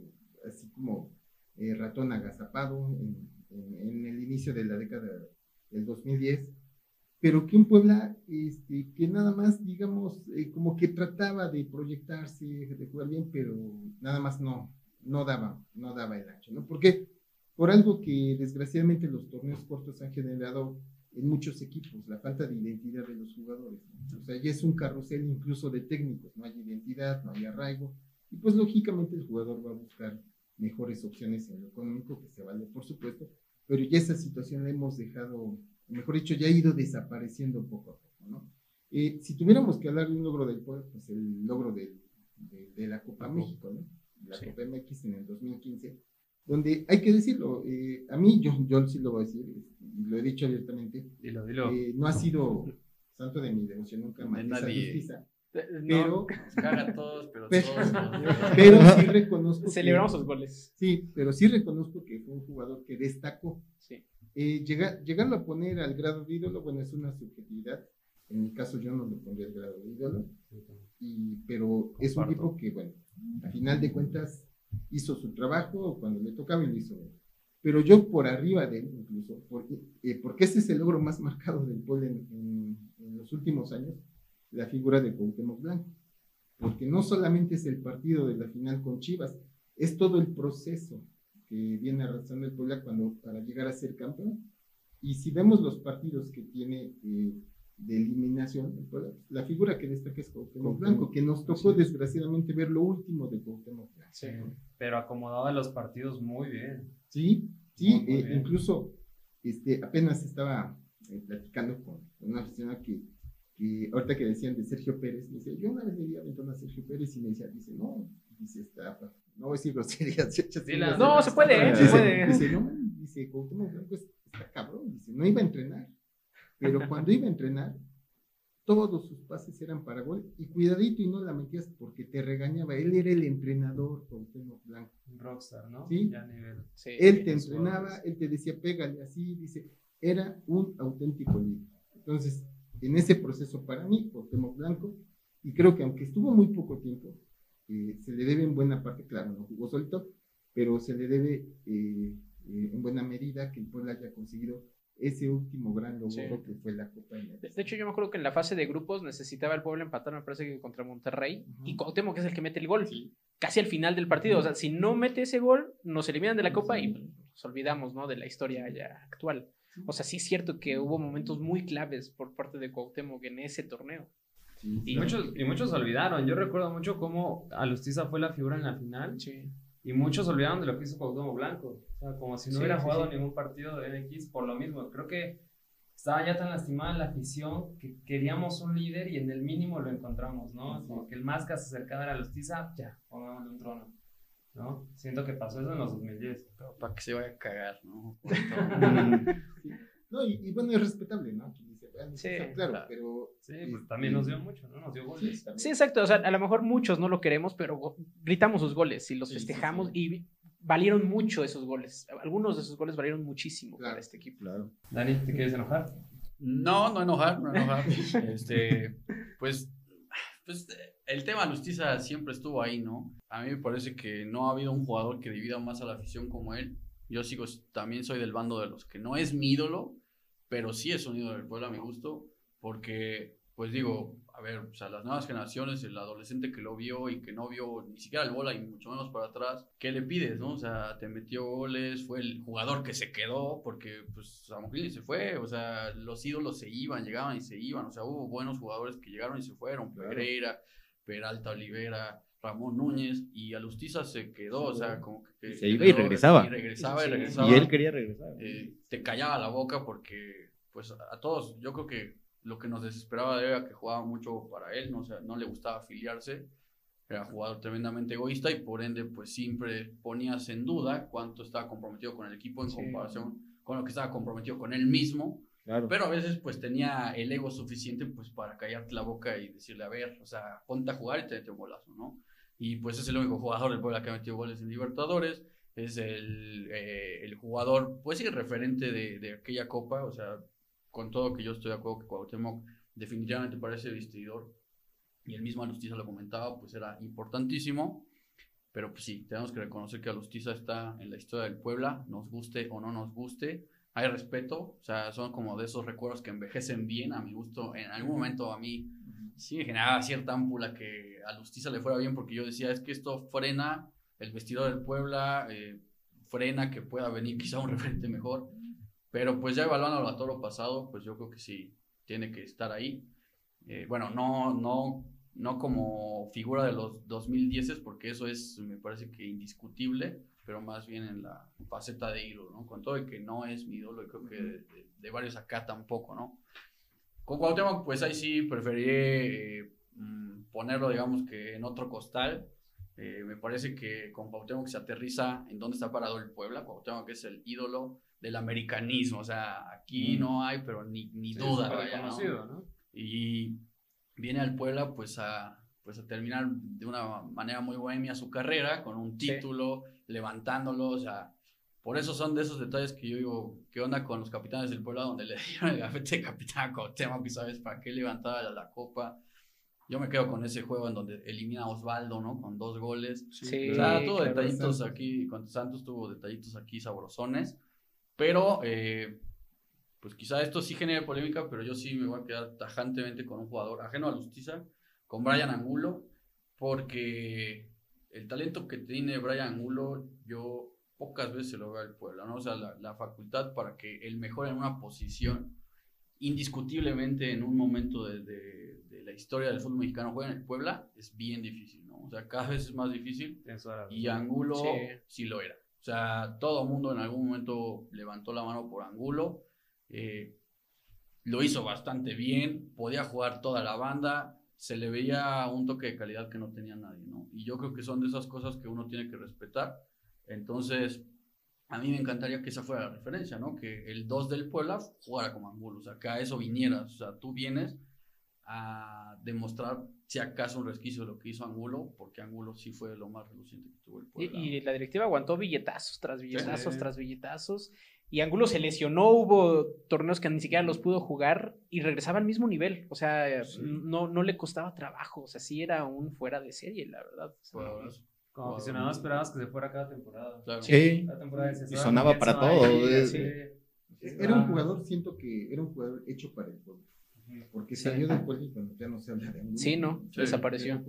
así como eh, ratón agazapado en, en- en el inicio de la década del 2010, pero que un Puebla este, que nada más, digamos, eh, como que trataba de proyectarse, de jugar bien, pero nada más no, no daba, no daba el ancho, ¿no? Porque por algo que desgraciadamente los torneos cortos han generado en muchos equipos, la falta de identidad de los jugadores. O sea, ya es un carrusel incluso de técnicos, no hay identidad, no hay arraigo, y pues lógicamente el jugador va a buscar mejores opciones en lo económico, que se vale por supuesto, pero ya esa situación la hemos dejado, mejor dicho, ya ha ido desapareciendo poco a poco, ¿no? Eh, si tuviéramos que hablar de un logro del pueblo, pues el logro de, de la Copa México, ¿no? La Sí. Copa MX en el 2015, donde hay que decirlo, eh, a mí, yo, yo sí lo voy a decir, y lo he dicho abiertamente, Dilo, dilo. eh, no ha sido santo de mi devoción nunca De Matías nadie. Justiza, No, pero, Nos caga a todos, pero Pero- todos. pero sí reconozco que- celebramos sus goles. Sí, pero sí reconozco que fue un jugador que destacó. Sí. Eh, llegar, llegarlo a poner al grado de ídolo, bueno, es una subjetividad. En mi caso yo no lo pondría al grado de ídolo, y, pero es un tipo que, bueno, a final de cuentas hizo su trabajo cuando le tocaba y lo hizo bien. Pero yo por arriba de él, incluso, porque, eh, porque ese es el logro más marcado del pueblo en, en- en los últimos años, la figura de Cuauhtémoc Blanco. Porque no solamente es el partido de la final con Chivas, es todo el proceso que viene arrastrando el Puebla cuando, para llegar a ser campeón. Y si vemos los partidos que tiene eh, de eliminación, el Puebla, la figura que destaca es Cuauhtémoc Blanco, que nos tocó es. desgraciadamente ver lo último de Cuauhtémoc Blanco. Sí, pero acomodaba los partidos muy bien. Sí, sí, Muy, muy eh, bien. incluso este, apenas estaba eh, platicando con una aficionada que, que ahorita que decían de Sergio Pérez, me dice, yo una vez le di aventón a Sergio Pérez y me decía, dice, no, dice, está, no voy a decir groserías, No, se puede, se Dice, puede. dice, no, man", dice, Cuauhtémoc Blanco es- está cabrón, dice, no iba a entrenar, pero cuando iba a entrenar, todos sus pases eran para gol, y cuidadito y no la metías porque te regañaba, él era el entrenador, Cuauhtémoc Blanco. Rockstar, ¿no? Sí. Ya nivel. Sí. Él te entrenaba, él te decía, pégale así, dice, era un auténtico líder. Entonces, en ese proceso para mí, Cuauhtémoc Blanco, y creo que aunque estuvo muy poco tiempo, eh, se le debe en buena parte, claro, no jugó solito, pero se le debe eh, eh, en buena medida que el pueblo haya conseguido ese último gran logro Sí. que fue la Copa. De de hecho, yo me acuerdo que en la fase de grupos necesitaba el pueblo empatar, me parece que contra Monterrey, y Cuauhtémoc es el que mete el gol, Sí. casi al final del partido. O sea, si no mete ese gol, nos eliminan de la Copa y nos olvidamos, ¿no? De la historia ya actual. O sea, sí es cierto que hubo momentos muy claves por parte de Cuauhtémoc en ese torneo. Sí, Y muchos, y muchos olvidaron. Yo recuerdo mucho cómo Alustiza fue la figura en la final. Sí. Y muchos olvidaron de lo que hizo Cuauhtémoc Blanco. O sea, como si no Sí, hubiera sí, jugado sí. ningún partido de MX por lo mismo. Creo que estaba ya tan lastimada la afición que queríamos un líder y en el mínimo lo encontramos, ¿no? Como que el más que se acercaba era Alustiza, ya, pongámosle un trono. ¿No? Siento que pasó eso en los 2010. Pero para que se vaya a cagar, ¿no? No, y, y bueno, es respetable, ¿no? Sí, claro, claro. pero... Sí, pues este, también nos dio mucho, ¿no? Nos dio goles. también. Sí, exacto. O sea, a lo mejor muchos no lo queremos, pero gritamos sus goles y los Sí, festejamos sí. y valieron mucho esos goles. Algunos de esos goles valieron muchísimo Claro. para este equipo. Claro. Dani, ¿te quieres enojar? No, no enojar, no enojar. Este, pues, pues el tema Lustiza siempre estuvo ahí, ¿no? A mí me parece que no ha habido un jugador que divida más a la afición como él. Yo sigo, también soy del bando de los que no es mi ídolo, pero sí es un ídolo del pueblo a mi gusto, porque, pues digo, a ver, o sea, las nuevas generaciones, el adolescente que lo vio y que no vio ni siquiera el bola y mucho menos para atrás, ¿qué le pides, no? O sea, te metió goles, fue el jugador que se quedó, porque, pues, Samuel se fue, o sea, los ídolos se iban, llegaban y se iban, o sea, hubo buenos jugadores que llegaron y se fueron. Pereira, Peralta Olivera, Ramón Núñez, y Alustiza se quedó, o sea, como que... Se iba y regresaba. Y regresaba y Sí. regresaba Y él quería regresar. eh, te callaba la boca porque, pues, a todos, yo creo que lo que nos desesperaba era que jugaba mucho para él, no, o sea, no le gustaba afiliarse, era un jugador tremendamente egoísta y por ende, pues, siempre ponías en duda cuánto estaba comprometido con el equipo en Sí. comparación con lo que estaba comprometido con él mismo, Claro. pero a veces, pues, tenía el ego suficiente, pues, para callarte la boca y decirle, a ver, o sea, ponte a jugar y te mete un golazo, ¿no? Y, pues, es el único jugador del Puebla que ha metido goles en Libertadores, es el, eh, el jugador, pues sí, referente de, de aquella copa, o sea, con todo que yo estoy de acuerdo que Cuauhtémoc definitivamente parece vestidor, y el mismo Alustiza lo comentaba, pues era importantísimo, pero pues sí, tenemos que reconocer que Alustiza está en la historia del Puebla, nos guste o no nos guste, hay respeto, o sea, son como de esos recuerdos que envejecen bien, a mi gusto, en algún momento a mí sí me generaba cierta ámpula que a Lustiza le fuera bien porque yo decía, es que esto frena el vestidor del Puebla, eh, frena que pueda venir quizá un referente mejor, pero pues ya evaluando a todo lo pasado, pues yo creo que sí, tiene que estar ahí. Eh, bueno, no, no, no como figura de los 2010 porque eso es, me parece que indiscutible, pero más bien en la faceta de ídolo, ¿no? Con todo el que no es mi ídolo, y creo que de, de- de varios acá tampoco, ¿no? Con Cuauhtémoc, pues ahí sí preferiré eh, mm, ponerlo, digamos que en otro costal. Eh, me parece que con Cuauhtémoc se aterriza en dónde está parado el Puebla. Cuauhtémoc es el ídolo del americanismo. O sea, aquí Mm. no hay, pero ni, ni Sí, duda. vaya, ¿no? ¿no? Y viene al Puebla pues a, pues a terminar de una manera muy bohemia su carrera, con un Sí. título, levantándolo, o sea, por eso son de esos detalles que yo digo, ¿qué onda con los capitanes del Puebla donde le dieron el gafete de capitán a Cuauhtémoc y sabes para qué levantaba la, la copa? Yo me quedo con ese juego en donde elimina a Osvaldo, ¿no? Con dos goles. Sí, O sea, tuvo claro, detallitos aquí, con Santos tuvo detallitos aquí sabrosones, pero eh, pues quizá esto sí genere polémica, pero yo sí me voy a quedar tajantemente con un jugador ajeno a Justicia, con Brian Angulo, porque el talento que tiene Brian Angulo, yo pocas veces se lo veo al Puebla, ¿no? O sea, la, la facultad para que él mejore en una posición, indiscutiblemente en un momento de, de- de la historia del fútbol mexicano juega en el Puebla, es bien difícil, ¿no? O sea, cada vez es más difícil y Angulo Sí. sí. lo era. O sea, todo el mundo en algún momento levantó la mano por Angulo. eh, lo hizo bastante bien, podía jugar toda la banda, se le veía un toque de calidad que no tenía nadie, ¿no? Y yo creo que son de esas cosas que uno tiene que respetar. Entonces, a mí me encantaría que esa fuera la referencia, ¿no? Que el 2 del Puebla jugara como Angulo, o sea, que a eso vinieras, o sea, tú vienes a demostrar si acaso un resquicio de lo que hizo Angulo, porque Angulo sí fue lo más reluciente que tuvo el Puebla. y la directiva aguantó billetazos tras billetazos Sí. tras billetazos. y Angulo se lesionó, hubo torneos que ni siquiera los pudo jugar y regresaba al mismo nivel. O sea, no, no le costaba trabajo. O sea, sí era un fuera de serie, la verdad. Como aficionado esperabas que se fuera cada temporada. Sí, y sonaba para todo. Era un jugador, siento que era un jugador hecho para el pueblo. Porque salió del pueblo y cuando ya no se habla de Angulo. Sí, ¿no? Desapareció.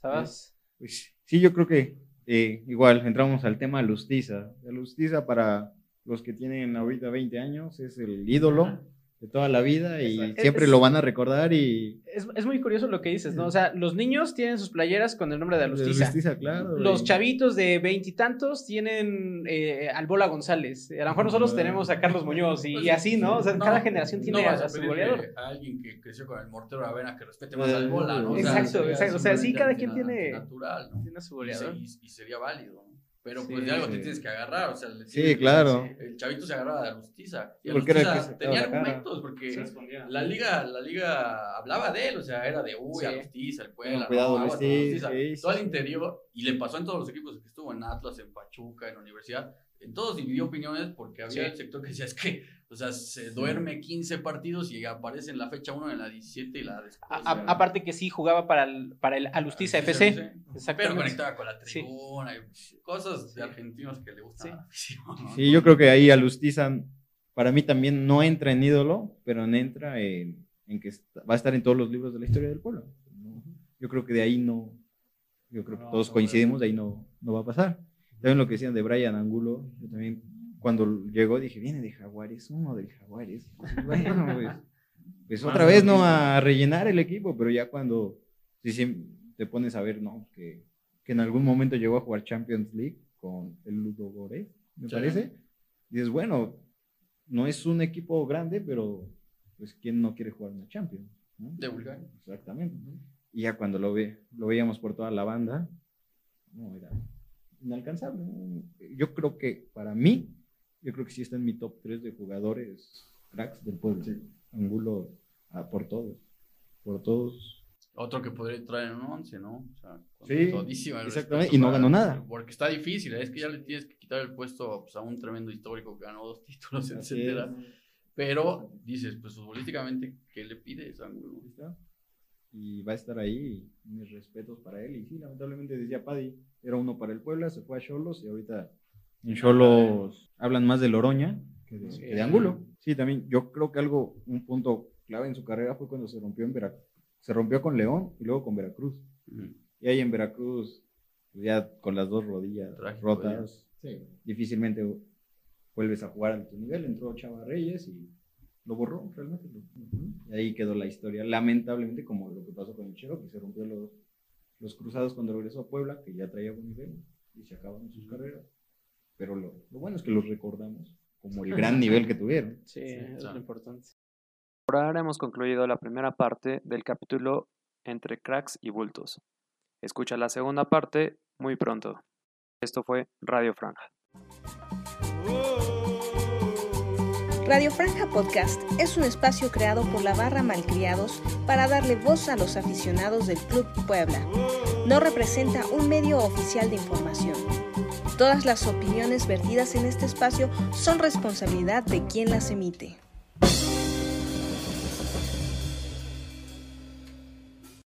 ¿Sabes? Pues, sí, yo creo que eh, igual entramos al tema Lustiza. Lustiza para los que tienen ahorita 20 años, es el ídolo de toda la vida y siempre lo van a recordar y... Es, muy curioso lo que dices, ¿no? O sea, los niños tienen sus playeras con el nombre de Alustiza. Alustiza, claro. Los chavitos de veintitantos tienen eh, al Bola González. A lo mejor nosotros tenemos a Carlos Muñoz y, pues así, ¿no? O sea, cada generación tiene a, su goleador. A alguien que creció con el mortero Avena que respete más al Bola, ¿no? exacto, exacto. O sea, sí, cada quien tiene, natural, ¿no? tiene su goleador. Y, y sería válido, Pero pues de algo te tienes que agarrar, o sea, sí, claro. El chavito se agarraba de Alustiza. Y Alustiza tenía argumentos, porque la liga, la liga hablaba de él, o sea, era de uy, Alustiza, el Puebla, cuidado, no, Alustiza, todo el interior, y le pasó en todos los equipos que estuvo en Atlas, en Pachuca, en la universidad, en todos dividió opiniones porque había el sector que decía, es que o sea, se duerme 15 partidos y aparece en la fecha 1 en la 17 y la después. aparte que sí jugaba para el, para el Alustiza FC. Pero conectaba con la tribuna y cosas de argentinos que le gustan. Sí. yo creo que ahí Alustiza, para mí también no entra en ídolo, pero entra en, en, que va a estar en todos los libros de la historia del pueblo. Yo creo que de ahí no, yo creo que todos coincidimos, de ahí no, no va a pasar. También lo que decían de Brian Angulo, yo también cuando llegó dije, viene de Jaguares, uno del Jaguares. Bueno, pues, pues otra vez no a rellenar el equipo, pero ya cuando te pones a ver, ¿no? Que, que, en algún momento llegó a jugar Champions League con el Ludo Gore, me parece. Dices, bueno, no es un equipo grande, pero pues ¿quién no quiere jugar una Champions? De Bulgaria. Exactamente. Y ya cuando lo, ve, lo veíamos por toda la banda, no, era inalcanzable. Yo creo que para mí, yo creo que sí está en mi top 3 de jugadores cracks del pueblo. Angulo ah, por todos. Por todos. Otro que podría entrar en un 11, ¿no? O sea, sí, exactamente. Y no ganó nada. Porque está difícil. Es que ya le tienes que quitar el puesto pues, a un tremendo histórico que ganó dos títulos, etcétera. Pero dices, pues futbolísticamente, ¿qué le pides a Angulo? Y va a estar ahí. Mis respetos para él. Y sí, lamentablemente decía Paddy, era uno para el Puebla, se fue a Cholos y ahorita en Cholos hablan más de Loroña que de, Angulo. Sí, también yo creo que algo, un punto clave en su carrera fue cuando se rompió en Veracruz. Se rompió con León y luego con Veracruz. Y ahí en Veracruz, pues ya con las dos rodillas rotas, difícilmente vuelves a jugar a tu nivel. Entró Chava Reyes y lo borró realmente. Y ahí quedó la historia. Lamentablemente, como lo que pasó con el Chero, que se rompió los, los cruzados cuando regresó a Puebla, que ya traía buen nivel y se acabaron sus carreras pero lo, bueno es que los recordamos como el gran nivel que tuvieron. Sí, es lo importante. Por ahora hemos concluido la primera parte del capítulo entre cracks y bultos. Escucha la segunda parte muy pronto. Esto fue Radio Franja. Radio Franja Podcast es un espacio creado por la barra Malcriados para darle voz a los aficionados del Club Puebla. No representa un medio oficial de información. Todas las opiniones vertidas en este espacio son responsabilidad de quien las emite.